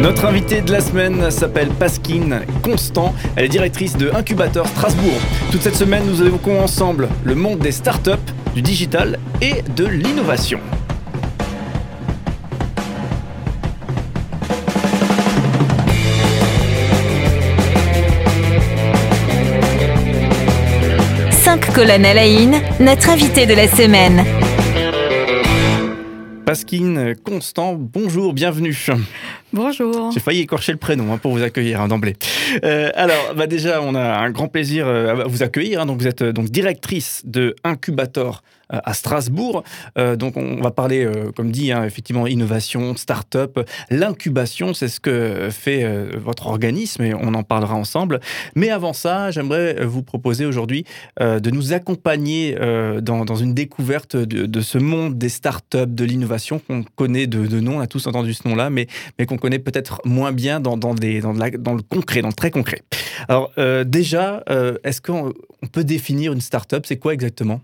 Notre invitée de la semaine s'appelle Pasquine Constant. Elle est directrice de Incubateur Strasbourg. Toute cette semaine, nous évoquons ensemble le monde des startups, du digital et de l'innovation. Colonnes à la notre invité de la semaine. Pasquine Constant, bonjour, bienvenue. Bonjour. J'ai failli écorcher le prénom hein, pour vous accueillir hein, d'emblée. Euh, alors, bah déjà, on a un grand plaisir euh, à vous accueillir. Hein. donc, vous êtes euh, donc directrice de Incubator à Strasbourg. Donc on va parler, comme dit, effectivement, innovation, start-up. L'incubation, c'est ce que fait votre organisme et on en parlera ensemble. Mais avant ça, j'aimerais vous proposer aujourd'hui de nous accompagner dans, une découverte de, ce monde des start-up, de l'innovation qu'on connaît de, nom, on a tous entendu ce nom-là, mais, mais qu'on connaît peut-être moins bien dans, le concret, dans le très concret. Alors déjà, est-ce qu'on peut définir une start-up? C'est quoi exactement?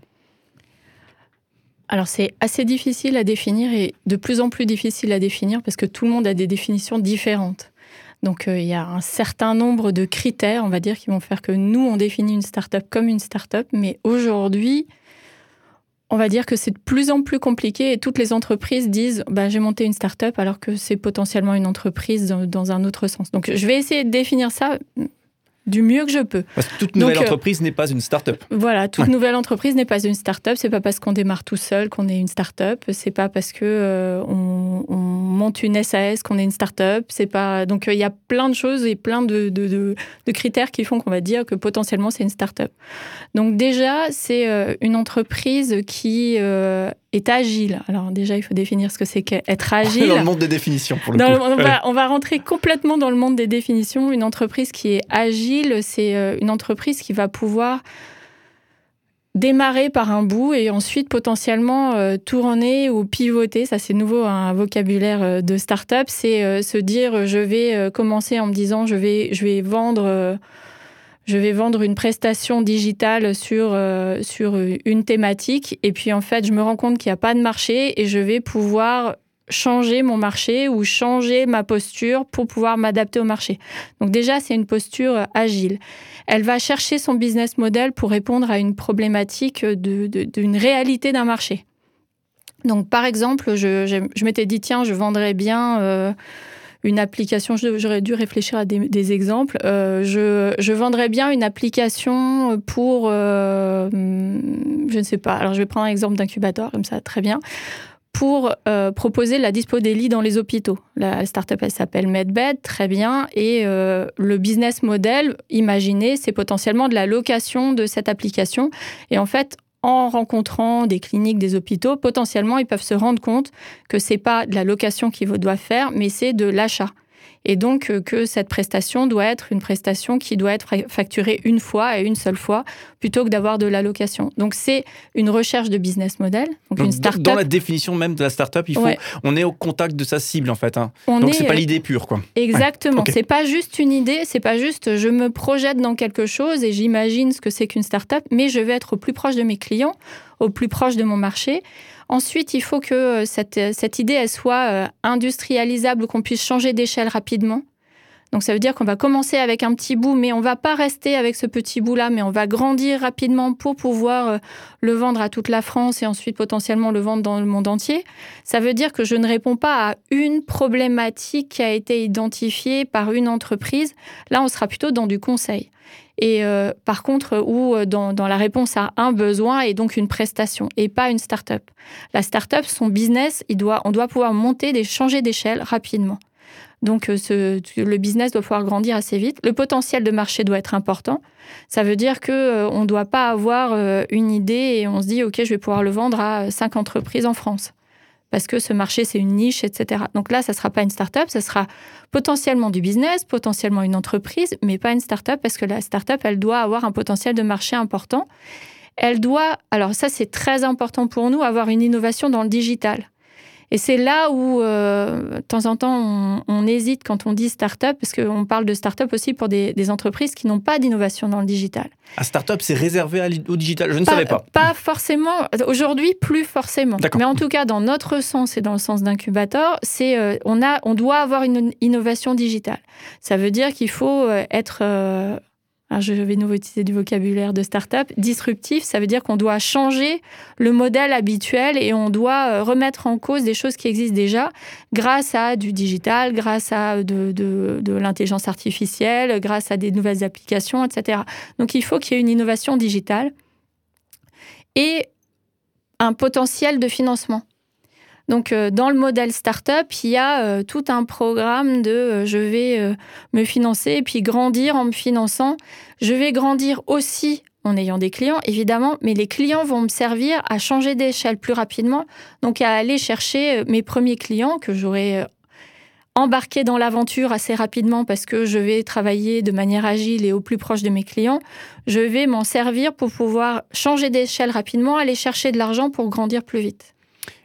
Alors c'est assez difficile à définir et de plus en plus difficile à définir parce que tout le monde a des définitions différentes. Donc euh, il y a un certain nombre de critères, on va dire, qui vont faire que nous, on définit une start-up comme une start-up, mais aujourd'hui, on va dire que c'est de plus en plus compliqué et toutes les entreprises disent bah, j'ai monté une start-up alors que c'est potentiellement une entreprise dans, un autre sens. Donc je vais essayer de définir ça du mieux que je peux. Parce que toute nouvelle euh, entreprise n'est pas une start-up. Voilà, toute nouvelle entreprise n'est pas une start-up. C'est pas parce qu'on démarre tout seul qu'on est une start-up. C'est pas parce que euh, on, monte une SAS qu'on est une start-up. C'est pas donc euh, il y a plein de choses et plein de, de, de, critères qui font qu'on va dire que potentiellement c'est une start-up. Donc déjà c'est une entreprise qui est agile. Alors déjà, il faut définir ce que c'est qu'être agile. dans le monde des définitions, pour le coup. On, va, on, va, rentrer complètement dans le monde des définitions. Une entreprise qui est agile, c'est euh, une entreprise qui va pouvoir démarrer par un bout et ensuite potentiellement euh, tourner ou pivoter. Ça, c'est nouveau, un vocabulaire euh, de start-up. C'est se dire, je vais commencer en me disant, je vais, je vais vendre je vais vendre une prestation digitale sur, euh, sur une thématique et puis en fait je me rends compte qu'il n'y a pas de marché et je vais pouvoir changer mon marché ou changer ma posture pour pouvoir m'adapter au marché. Donc déjà c'est une posture agile. Elle va chercher son business model pour répondre à une problématique d'une de, réalité d'un marché. Donc par exemple, je, je, m'étais dit tiens je vendrais bien... Euh, une application, j'aurais dû réfléchir à des, exemples. Euh, je, vendrais bien une application pour, euh, je ne sais pas, alors je vais prendre un exemple d'incubateur, comme ça, très bien, pour euh, proposer la dispo des lits dans les hôpitaux. La startup, elle s'appelle MedBed, très bien, et le business model, imaginé, c'est potentiellement de la location de cette application. Et en fait, en rencontrant des cliniques, des hôpitaux, potentiellement, ils peuvent se rendre compte que c'est pas de la location qu'ils doivent faire, mais c'est de l'achat et donc euh, que cette prestation doit être une prestation qui doit être facturée une fois et une seule fois plutôt que d'avoir de l'allocation. Donc c'est une recherche de business model. Donc, une start Dans la définition même de la start-up, il faut, on est au contact de sa cible en fait. Hein. donc c'est pas euh, l'idée pure quoi. Exactement. C'est pas juste une idée, c'est pas juste je me projette dans quelque chose et j'imagine ce que c'est qu'une start-up, mais je vais être au plus proche de mes clients, au plus proche de mon marché Ensuite, il faut que euh, cette, euh, cette idée soit euh, industrialisable, qu'on puisse changer d'échelle rapidement. Donc ça veut dire qu'on va commencer avec un petit bout, mais on va pas rester avec ce petit bout-là, mais on va grandir rapidement pour pouvoir le vendre à toute la France et ensuite potentiellement le vendre dans le monde entier. Ça veut dire que je ne réponds pas à une problématique qui a été identifiée par une entreprise. Là, on sera plutôt dans du conseil et euh, par contre où euh, dans, la réponse à un besoin et donc une prestation et pas une start-up. La start-up, son business, il doit, on doit pouvoir monter, des, changer d'échelle rapidement. Donc euh, ce, le business doit pouvoir grandir assez vite. Le potentiel de marché doit être important. Ça veut dire que on ne doit pas avoir une idée et on se dit ok je vais pouvoir le vendre à cinq entreprises en France parce que ce marché, c'est une niche, etc. Donc là, ça ne sera pas une start-up, ça sera potentiellement du business, potentiellement une entreprise, mais pas une start-up, parce que la start-up, elle doit avoir un potentiel de marché important. Elle doit, alors ça, c'est très important pour nous, avoir une innovation dans le digital. Et c'est là où, euh, de temps en temps, on, hésite quand on dit start-up, parce qu'on parle de start-up aussi pour des, entreprises qui n'ont pas d'innovation dans le digital. Un start-up, c'est réservé au digital Je ne savais pas. Pas forcément. Aujourd'hui, plus forcément. Mais en tout cas, dans notre sens et dans le sens d'incubateur, c'est euh, on, a, on doit avoir une innovation digitale. Ça veut dire qu'il faut euh, être je vais nouveau utiliser du vocabulaire de start-up, disruptif, ça veut dire qu'on doit changer le modèle habituel et on doit euh, remettre en cause des choses qui existent déjà grâce à du digital, grâce à de, de l'intelligence artificielle, grâce à des nouvelles applications, etc. Donc il faut qu'il y ait une innovation digitale et un potentiel de financement. Donc, euh, dans le modèle startup, il y a euh, tout un programme de euh, je vais me financer et puis grandir en me finançant. Je vais grandir aussi en ayant des clients, évidemment, mais les clients vont me servir à changer d'échelle plus rapidement, donc à aller chercher mes premiers clients que j'aurai embarqués dans l'aventure assez rapidement parce que je vais travailler de manière agile et au plus proche de mes clients. Je vais m'en servir pour pouvoir changer d'échelle rapidement, aller chercher de l'argent pour grandir plus vite.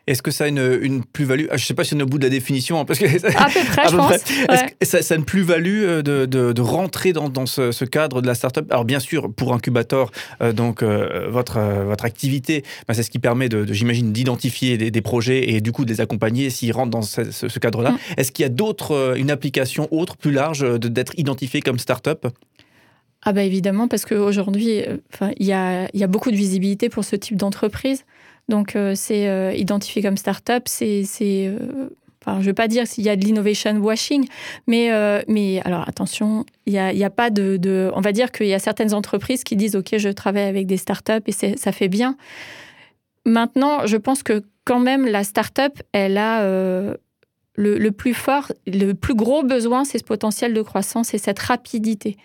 Est-ce que ça a une, plus-value? Ah, Je ne sais pas si on est au bout de la définition. Hein, parce que, à peu près, je pense. Est-ce que ça, a une plus-value euh, de, rentrer dans, ce, cadre de la startup? Alors, bien sûr, pour Incubator, euh, donc, euh, votre, votre activité, bah, c'est ce qui permet, de, j'imagine, d'identifier des, projets et du coup de les accompagner s'ils rentrent dans ce, cadre-là. Mm. Est-ce qu'il y a d'autres, une application autre, plus large, d'être identifié comme startup? Ah bah évidemment, parce qu'aujourd'hui, il y a, y a beaucoup de visibilité pour ce type d'entreprise. Donc, euh, c'est euh, identifié comme start-up, c'est. Euh, je ne veux pas dire s'il y a de l'innovation washing, mais, mais alors attention, il a, y a, pas de, On va dire qu'il y a certaines entreprises qui disent Ok, je travaille avec des start-up et ça fait bien. Maintenant, je pense que quand même, la start-up, elle a. le, le, plus fort, le plus gros besoin, c'est ce potentiel de croissance et cette rapidité.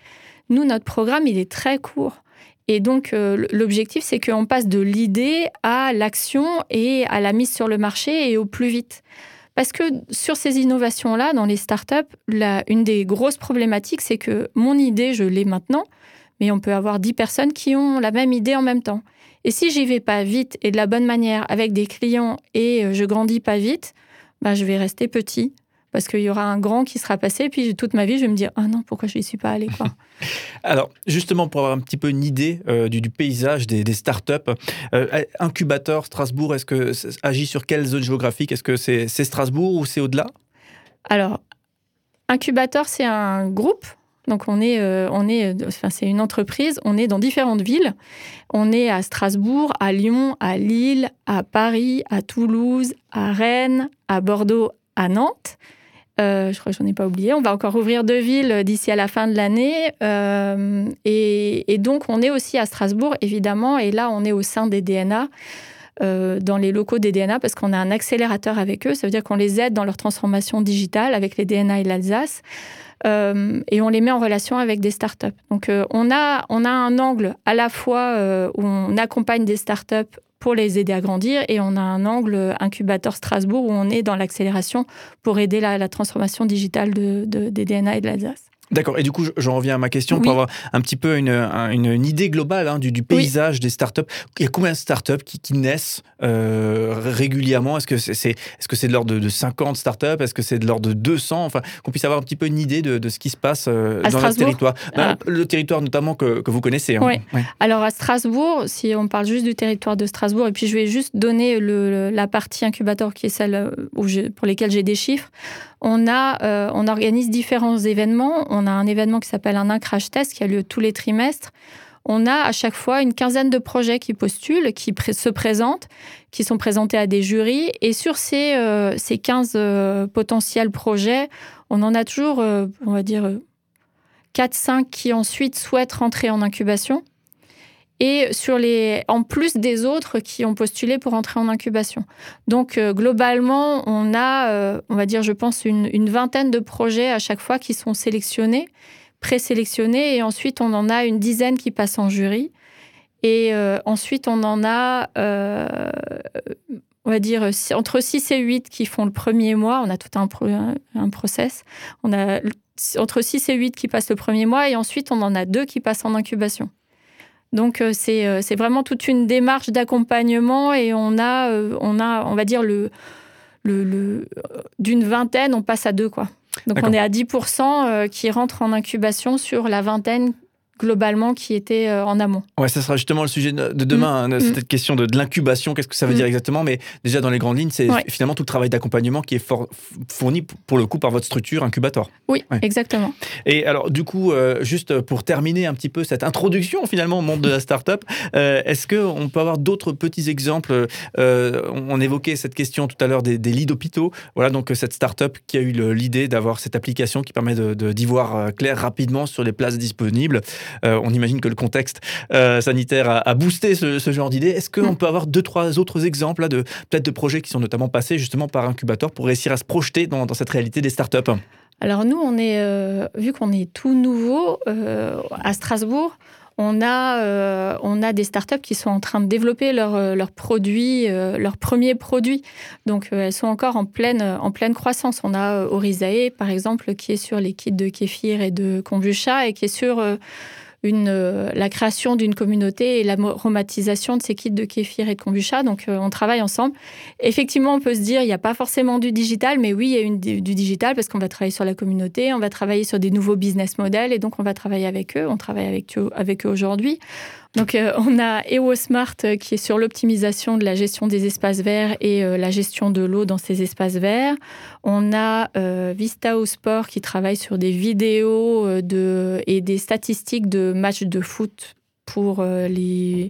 Nous, notre programme, il est très court. Et donc, euh, l'objectif, c'est qu'on passe de l'idée à l'action et à la mise sur le marché et au plus vite. Parce que sur ces innovations-là, dans les startups, une des grosses problématiques, c'est que mon idée, je l'ai maintenant, mais on peut avoir 10 personnes qui ont la même idée en même temps. Et si j'y vais pas vite et de la bonne manière avec des clients et euh, je grandis pas vite, bah, je vais rester petit parce qu'il y aura un grand qui sera passé, et puis toute ma vie, je vais me dire Ah non, pourquoi je n'y suis pas allé quoi. Alors, justement, pour avoir un petit peu une idée euh, du, paysage des, startups, euh, Incubateur Strasbourg, est-ce que ça agit sur quelle zone géographique? Est-ce que c'est Strasbourg ou c'est au-delà? Alors, Incubateur, c'est un groupe donc on est, euh, on est, enfin c'est une entreprise. On est dans différentes villes. On est à Strasbourg, à Lyon, à Lille, à Paris, à Toulouse, à Rennes, à Bordeaux, à Nantes. Euh, je crois que j'en ai pas oublié. On va encore ouvrir deux villes d'ici à la fin de l'année. Euh, et, donc, on est aussi à Strasbourg, évidemment. Et là, on est au sein des DNA, euh, dans les locaux des DNA, parce qu'on a un accélérateur avec eux. Ça veut dire qu'on les aide dans leur transformation digitale avec les DNA et l'Alsace. et on les met en relation avec des startups. Donc, on, a, on a un angle à la fois où on accompagne des startups pour les aider à grandir. Et on a un angle incubateur Strasbourg où on est dans l'accélération pour aider la, transformation digitale de, des DNA et de l'Alsace. D'accord. Et du coup, j'en reviens à ma question pour avoir un petit peu une, une, idée globale hein, du, paysage des startups. Il y a combien de startups qui, qui naissent euh, régulièrement? Est-ce que c'est est, -ce c'est de l'ordre de, 50 startups? Est-ce que c'est de l'ordre de 200 Enfin, qu'on puisse avoir un petit peu une idée de, de ce qui se passe euh, dans le territoire. Ben, ah. Le territoire notamment que, que vous connaissez. Hein. Oui. Alors à Strasbourg, si on parle juste du territoire de Strasbourg, et puis je vais juste donner le, la partie incubateur qui est celle euh, pour lesquelles j'ai des chiffres on, a, euh, on organise différents événements. On a un événement qui s'appelle un crash test qui a lieu tous les trimestres. On a à chaque fois une quinzaine de projets qui postulent, qui se présentent, qui sont présentés à des jurys. Et sur ces, euh, ces 15 euh, potentiels projets, on en a toujours, on va dire, 4-5 qui ensuite souhaitent rentrer en incubation et sur les, en plus des autres qui ont postulé pour entrer en incubation. Donc euh, globalement, on a, euh, on va dire, je pense, une, vingtaine de projets à chaque fois qui sont sélectionnés, présélectionnés, et ensuite on en a une dizaine qui passent en jury. Et euh, ensuite, on en a, on va dire, entre 6 et 8 qui font le premier mois. On a tout un, un process. On a entre 6 et 8 qui passent le premier mois, et ensuite on en a deux qui passent en incubation. Donc euh, euh, c'est vraiment toute une démarche d'accompagnement et on a, euh, on a, on va dire, le, le, d'une vingtaine, on passe à deux. Quoi. Donc on est à 10% qui rentrent en incubation sur la vingtaine globalement qui était euh, en amont. Ouais, ça sera justement le sujet de demain, mm. hein, cette mm. question de, l'incubation, qu'est-ce que ça veut mm. dire exactement, mais déjà dans les grandes lignes, c'est finalement tout le travail d'accompagnement qui est fourni pour le coup par votre structure incubator. Oui, exactement. Et alors du coup, euh, juste pour terminer un petit peu cette introduction finalement au monde de la start-up, euh, est-ce qu'on peut avoir d'autres petits exemples On évoquait cette question tout à l'heure des, lits d'hôpitaux. Voilà donc cette start-up qui a eu l'idée d'avoir cette application qui permet d'y de, voir clair rapidement sur les places disponibles. Euh, on imagine que le contexte euh, sanitaire a, boosté ce, genre d'idée. Est-ce qu'on mm. peut avoir deux, trois autres exemples là, de peut-être de projets qui sont notamment passés justement par incubateur pour réussir à se projeter dans, cette réalité des startups? Alors nous, on est, euh, vu qu'on est tout nouveau à Strasbourg, on a, on a des startups qui sont en train de développer leurs leur produits, leurs premiers produits. Donc, elles sont encore en pleine, en pleine croissance. On a Orizae, par exemple, qui est sur les kits de kéfir et de kombucha et qui est sur une, euh, la création d'une communauté et l'aromatisation de ces kits de kéfir et de kombucha. Donc, euh, on travaille ensemble. Effectivement, on peut se dire, il n'y a pas forcément du digital, mais oui, il y a une, du digital parce qu'on va travailler sur la communauté, on va travailler sur des nouveaux business models et donc on va travailler avec eux. On travaille avec eux, avec eux aujourd'hui. Donc, euh, on a EOSmart euh, qui est sur l'optimisation de la gestion des espaces verts et euh, la gestion de l'eau dans ces espaces verts. On a Vista au Sport qui travaille sur des vidéos de, et des statistiques de matchs de foot pour les,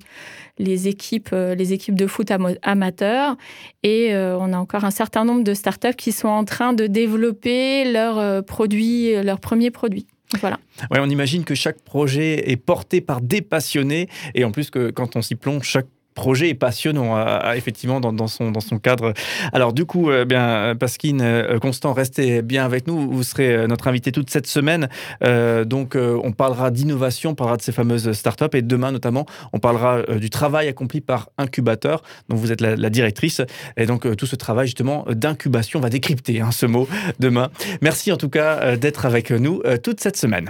les, équipes, les équipes de foot amateurs. Et on a encore un certain nombre de startups qui sont en train de développer leurs produits, leurs premiers produits. Voilà. Ouais, on imagine que chaque projet est porté par des passionnés et en plus que quand on s'y plonge, chaque projet est passionnant, effectivement, dans, son, dans son cadre. Alors, du coup, euh, bien, Pasquine, euh, Constant, restez bien avec nous. Vous serez euh, notre invité toute cette semaine. donc, on parlera d'innovation, on parlera de ces fameuses startups. Et demain, notamment, on parlera du travail accompli par Incubateur, dont vous êtes la, directrice. Et donc, tout ce travail, justement, d'incubation, va décrypter hein, ce mot demain. Merci en tout cas d'être avec nous toute cette semaine.